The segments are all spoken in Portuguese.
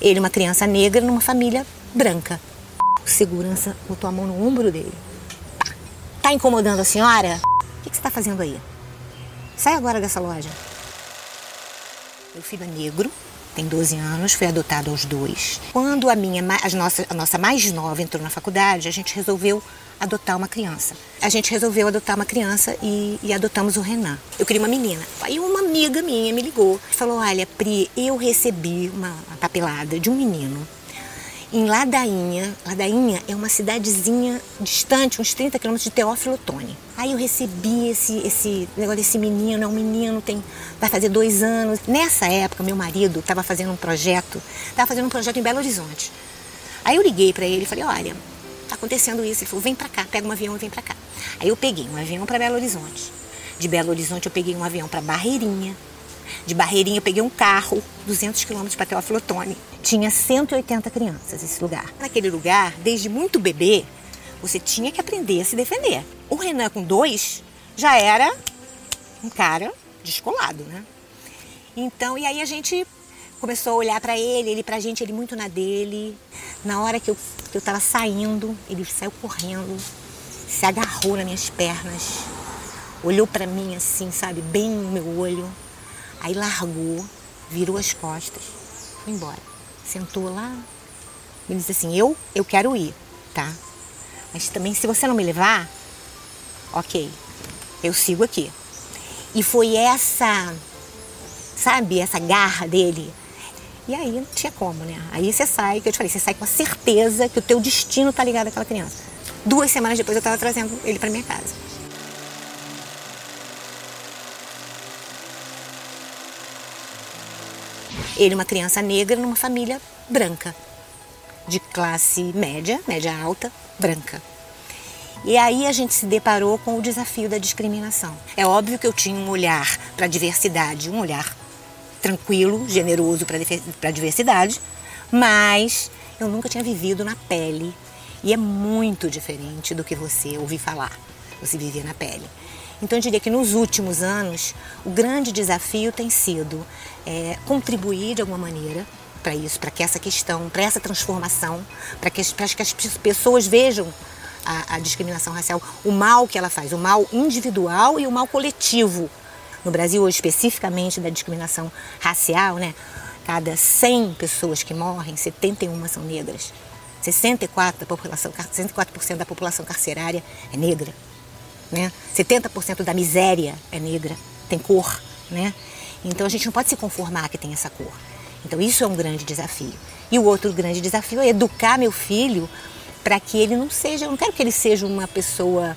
Ele, uma criança negra, numa família branca. Segurança botou a mão no ombro dele. Tá incomodando a senhora? O que, que você está fazendo aí? Sai agora dessa loja. Meu filho é negro, tem 12 anos, foi adotado aos dois. Quando a minha, a nossa, a nossa mais nova entrou na faculdade, a gente resolveu adotar uma criança. A gente resolveu adotar uma criança e, e, adotamos o Renan. Eu queria uma menina. Aí uma amiga minha me ligou e falou: Olha, Pri, eu recebi uma papelada de um menino em Ladainha. Ladainha é uma cidadezinha distante, uns 30 quilômetros de Teófilo Otoni. Aí eu recebi esse, esse negócio desse menino, é um menino, tem, vai fazer dois anos. Nessa época, meu marido estava fazendo um projeto, estava fazendo um projeto em Belo Horizonte. Aí eu liguei para ele e falei, olha, tá acontecendo isso. Ele falou, vem para cá, pega um avião e vem para cá. Aí eu peguei um avião para Belo Horizonte. De Belo Horizonte eu peguei um avião para Barreirinha. De Barreirinha eu peguei um carro, 200 quilômetros para Teófilo Otoni. Tinha 180 crianças esse lugar. Naquele lugar, desde muito bebê, você tinha que aprender a se defender. O Renan com dois já era um cara descolado, né? Então, e aí a gente começou a olhar para ele, ele pra gente, ele muito na dele. Na hora que eu, que eu tava saindo, ele saiu correndo, se agarrou nas minhas pernas, olhou para mim assim, sabe, bem no meu olho. Aí largou, virou as costas, foi embora. Sentou lá e disse assim: Eu, eu quero ir, tá? Mas também, se você não me levar, ok, eu sigo aqui. E foi essa, sabe, essa garra dele. E aí não tinha como, né? Aí você sai, que eu te falei, você sai com a certeza que o teu destino tá ligado àquela criança. Duas semanas depois eu estava trazendo ele para minha casa. Ele, uma criança negra, numa família branca, de classe média, média alta, branca. E aí a gente se deparou com o desafio da discriminação. É óbvio que eu tinha um olhar para a diversidade, um olhar tranquilo, generoso para a diversidade, mas eu nunca tinha vivido na pele. E é muito diferente do que você ouvir falar, você viver na pele. Então eu diria que nos últimos anos o grande desafio tem sido é, contribuir de alguma maneira para isso, para que essa questão, para essa transformação, para que, que, as pessoas vejam a, a discriminação racial, o mal que ela faz, o mal individual e o mal coletivo. No Brasil, especificamente da discriminação racial, né? Cada 100 pessoas que morrem, 71 são negras. 64% da população, 64% da população carcerária é negra. Né? 70% da miséria é negra, tem cor. Né? Então a gente não pode se conformar que tem essa cor. Então isso é um grande desafio. E o outro grande desafio é educar meu filho para que ele não seja, eu não quero que ele seja uma pessoa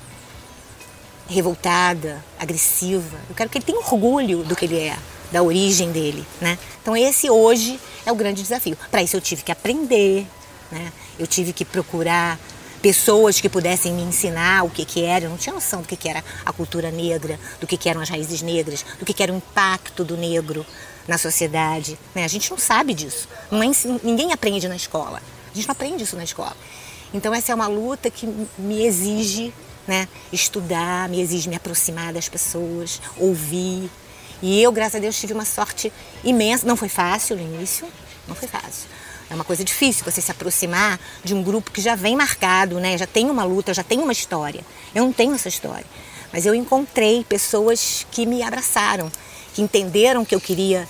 revoltada, agressiva. Eu quero que ele tenha orgulho do que ele é, da origem dele, né? Então esse hoje é o grande desafio. Para isso eu tive que aprender, né? Eu tive que procurar pessoas que pudessem me ensinar o que, que era. Eu não tinha noção do que, que era a cultura negra, do que, que eram as raízes negras, do que, que era o impacto do negro na sociedade. Né? A gente não sabe disso. Não é, ninguém aprende na escola. A gente não aprende isso na escola. Então essa é uma luta que me exige né, estudar, me exige me aproximar das pessoas, ouvir. E eu, graças a Deus, tive uma sorte imensa. Não foi fácil no início, não foi fácil. É uma coisa difícil você se aproximar de um grupo que já vem marcado, né? Já tem uma luta, já tem uma história. Eu não tenho essa história. Mas eu encontrei pessoas que me abraçaram, que entenderam que eu queria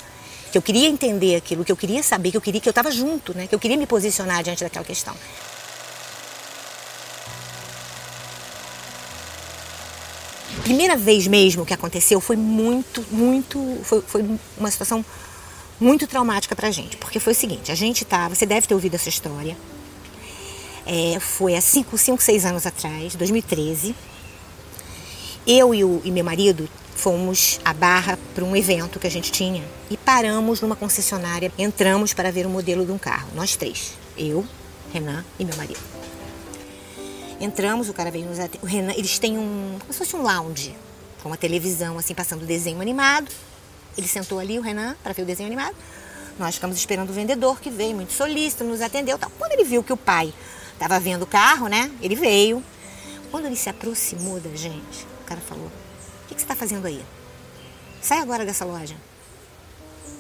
que eu queria entender aquilo, que eu queria saber, que eu queria que eu estava junto, né? Que eu queria me posicionar diante daquela questão. Primeira vez mesmo que aconteceu foi muito, muito, foi, foi uma situação muito traumática para a gente, porque foi o seguinte: a gente tá, você deve ter ouvido essa história. É, foi há 5, 5, 6 anos atrás, 2013. Eu e, o, e meu marido fomos à Barra para um evento que a gente tinha e paramos numa concessionária. Entramos para ver o modelo de um carro, nós três: eu, Renan e meu marido. Entramos, o cara veio nos atender. O Renan, eles têm um. como se fosse um lounge, com uma televisão assim, passando desenho animado. Ele sentou ali, o Renan, para ver o desenho animado. Nós ficamos esperando o vendedor que veio, muito solícito, nos atendeu. Tal. Quando ele viu que o pai estava vendo o carro, né? Ele veio. Quando ele se aproximou da gente, o cara falou: O que, que você está fazendo aí? Sai agora dessa loja.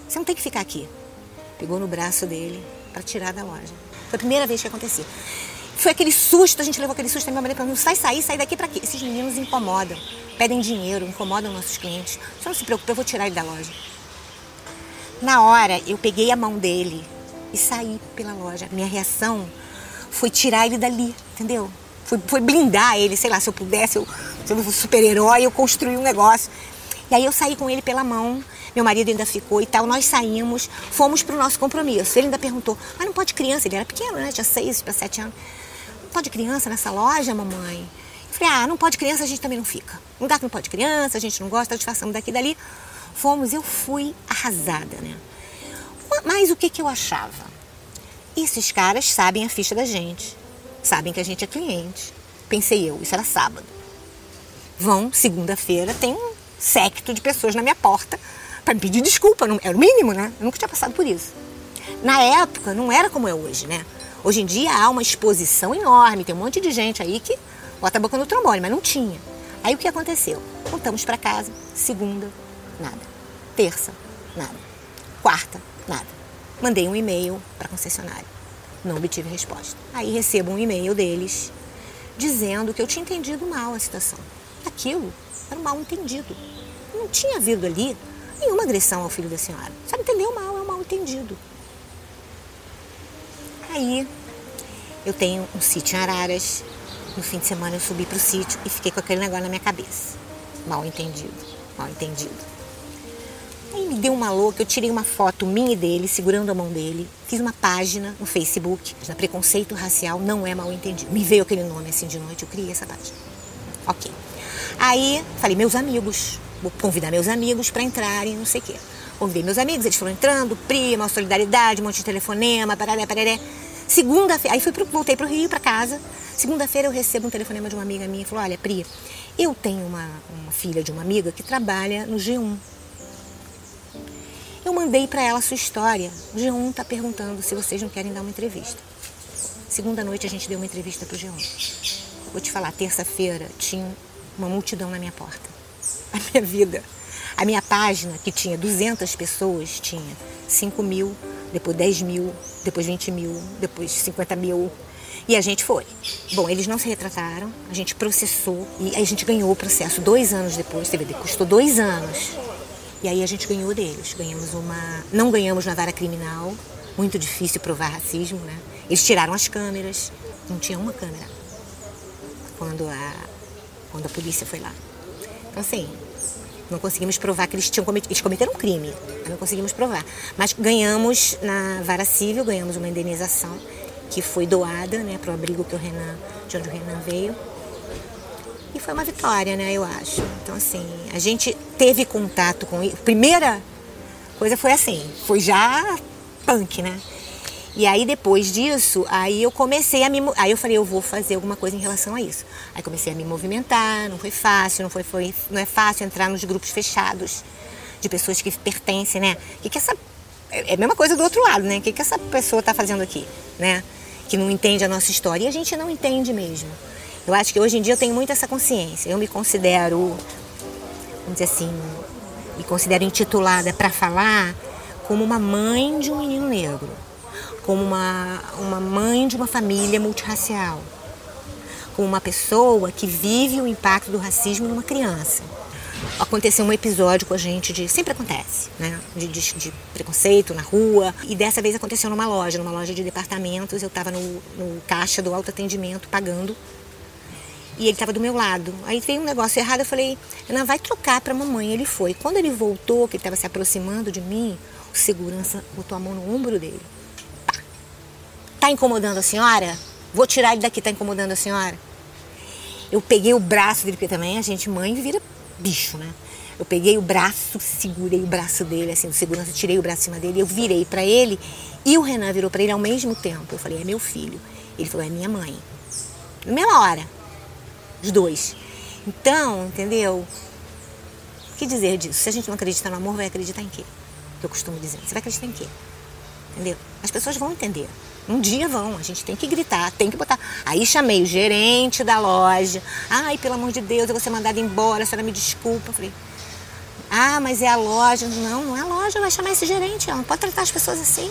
Você não tem que ficar aqui. Pegou no braço dele para tirar da loja. Foi a primeira vez que acontecia. Foi aquele susto, a gente levou aquele susto, a minha mãe falou, sai, sai, sai daqui para quê? Esses meninos incomodam, pedem dinheiro, incomodam nossos clientes. Você não se preocupe, eu vou tirar ele da loja. Na hora, eu peguei a mão dele e saí pela loja. Minha reação foi tirar ele dali, entendeu? Foi, foi blindar ele, sei lá, se eu pudesse, eu, se eu fosse super-herói, eu construí um negócio. E aí eu saí com ele pela mão, meu marido ainda ficou e tal. Nós saímos, fomos para o nosso compromisso. Ele ainda perguntou, mas não pode criança? Ele era pequeno, né? Tinha seis para sete anos. Não pode criança nessa loja, mamãe? Eu falei, ah, não pode criança, a gente também não fica. Um lugar que não pode criança, a gente não gosta, disfarçamos daqui e dali. Fomos, eu fui arrasada, né? Mas o que, que eu achava? Esses caras sabem a ficha da gente, sabem que a gente é cliente. Pensei eu, isso era sábado. Vão, segunda-feira, tem um secto de pessoas na minha porta para me pedir desculpa. Não, era o mínimo, né? Eu nunca tinha passado por isso. Na época, não era como é hoje, né? Hoje em dia há uma exposição enorme, tem um monte de gente aí que bota a boca no trombone, mas não tinha. Aí o que aconteceu? Voltamos para casa, segunda, nada. Terça, nada. Quarta, nada. Mandei um e-mail para concessionária. Não obtive resposta. Aí recebo um e-mail deles dizendo que eu tinha entendido mal a situação. Aquilo era um mal entendido. Não tinha havido ali nenhuma agressão ao filho da senhora. Só entendeu mal, é um mal entendido. Aí eu tenho um sítio em Araras. No fim de semana eu subi para o sítio e fiquei com aquele negócio na minha cabeça. Mal entendido, mal entendido. Aí me deu uma louca, eu tirei uma foto minha e dele, segurando a mão dele, fiz uma página no Facebook, na Preconceito Racial Não É Mal Entendido. Me veio aquele nome assim de noite, eu criei essa página. Ok. Aí falei, meus amigos, vou convidar meus amigos para entrarem, não sei o quê. Convidei meus amigos, eles foram entrando, prima, solidariedade, um monte de telefonema, pararé, pararé. Segunda-feira, aí fui pro, voltei para o Rio, para casa. Segunda-feira eu recebo um telefonema de uma amiga minha e falou: Olha, Pri, eu tenho uma, uma filha de uma amiga que trabalha no G1 eu mandei para ela a sua história. O G1 está perguntando se vocês não querem dar uma entrevista. Segunda noite a gente deu uma entrevista para o G1. Vou te falar, terça-feira tinha uma multidão na minha porta. A minha vida. A minha página, que tinha 200 pessoas, tinha 5 mil, depois 10 mil, depois 20 mil, depois 50 mil. E a gente foi. Bom, eles não se retrataram, a gente processou e a gente ganhou o processo dois anos depois. CVD custou dois anos e aí a gente ganhou deles. Ganhamos uma. Não ganhamos na vara criminal, muito difícil provar racismo, né? Eles tiraram as câmeras, não tinha uma câmera quando a, quando a polícia foi lá. Então, assim, não conseguimos provar que eles tinham cometido. Eles cometeram um crime, não conseguimos provar. Mas ganhamos na vara civil, ganhamos uma indenização que foi doada né, para o abrigo que o Renan, de onde o Renan veio. E foi uma vitória, né, eu acho. Então, assim, a gente teve contato com. Primeira coisa foi assim, foi já punk, né? E aí depois disso, aí eu comecei a me, aí eu falei, eu vou fazer alguma coisa em relação a isso. Aí comecei a me movimentar, não foi fácil, não foi, foi não é fácil entrar nos grupos fechados de pessoas que pertencem, né? Que, que essa é a mesma coisa do outro lado, né? O que, que essa pessoa está fazendo aqui, né? Que não entende a nossa história e a gente não entende mesmo. Eu acho que hoje em dia eu tenho muito essa consciência. Eu me considero, vamos dizer assim, me considero intitulada para falar como uma mãe de um menino negro, como uma, uma mãe de uma família multirracial, como uma pessoa que vive o impacto do racismo numa criança. Aconteceu um episódio com a gente de. Sempre acontece, né? De, de, de preconceito na rua. E dessa vez aconteceu numa loja, numa loja de departamentos. Eu estava no, no caixa do autoatendimento pagando e ele estava do meu lado. Aí veio um negócio errado, eu falei, Ana, vai trocar para mamãe. Ele foi. Quando ele voltou, que ele estava se aproximando de mim, o segurança botou a mão no ombro dele. Tá. Incomodando a senhora? Vou tirar ele daqui, tá incomodando a senhora? Eu peguei o braço dele, porque também a gente, mãe, vira bicho, né? Eu peguei o braço, segurei o braço dele, assim, o segurança, tirei o braço de cima dele, eu virei para ele e o Renan virou para ele ao mesmo tempo. Eu falei, é meu filho. Ele falou, é minha mãe. Na mesma hora os dois. Então, entendeu? O que dizer disso? Se a gente não acredita no amor, vai acreditar em quê? Eu costumo dizer. Você vai acreditar em quê? Entendeu? As pessoas vão entender. Um dia vão, a gente tem que gritar, tem que botar. Aí chamei o gerente da loja. Ai, pelo amor de Deus, eu vou ser mandada embora, a senhora me desculpa. Eu falei, ah, mas é a loja. Não, não é a loja, vai chamar esse gerente, ela não pode tratar as pessoas assim.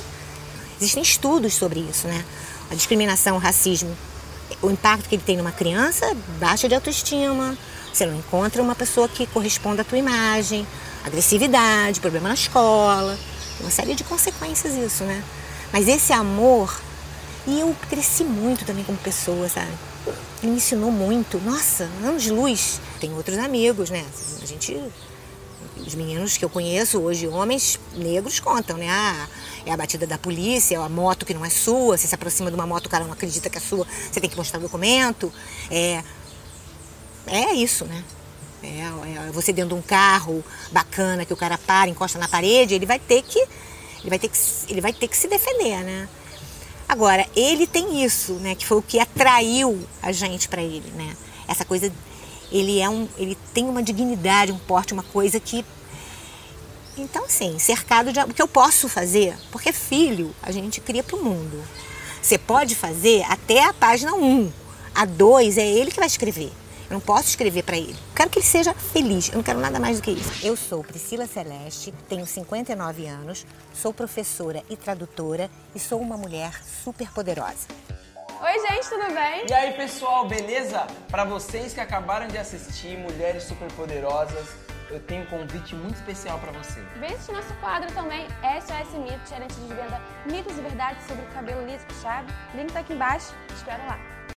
Existem estudos sobre isso, né? A discriminação, o racismo, o impacto que ele tem numa criança, baixa de autoestima, você não encontra uma pessoa que corresponda à tua imagem, agressividade, problema na escola, uma série de consequências isso, né? Mas esse amor, e eu cresci muito também como pessoa, sabe? Ele me ensinou muito. Nossa, anos de luz. Tem outros amigos, né? A gente os meninos que eu conheço hoje, homens negros, contam, né? Ah, é a batida da polícia, é a moto que não é sua, você se aproxima de uma moto, o cara não acredita que é sua, você tem que mostrar o documento. É, é isso, né? É, é, você dentro de um carro bacana que o cara para, encosta na parede, ele vai ter que ele vai ter que ele vai ter que se defender, né? Agora, ele tem isso, né, que foi o que atraiu a gente para ele, né? Essa coisa ele é um ele tem uma dignidade, um porte, uma coisa que então, assim, cercado de o que eu posso fazer, porque filho a gente cria para o mundo. Você pode fazer até a página 1. A 2 é ele que vai escrever. Eu não posso escrever para ele. Quero que ele seja feliz. Eu não quero nada mais do que isso. Eu sou Priscila Celeste, tenho 59 anos, sou professora e tradutora e sou uma mulher super poderosa. Oi, gente, tudo bem? E aí, pessoal, beleza? Para vocês que acabaram de assistir Mulheres Superpoderosas, eu tenho um convite muito especial para você. Vem assistir nosso quadro também, SOS Mitos, a gente desvenda mitos e verdades sobre o cabelo liso puxado. Link tá aqui embaixo, te espero lá.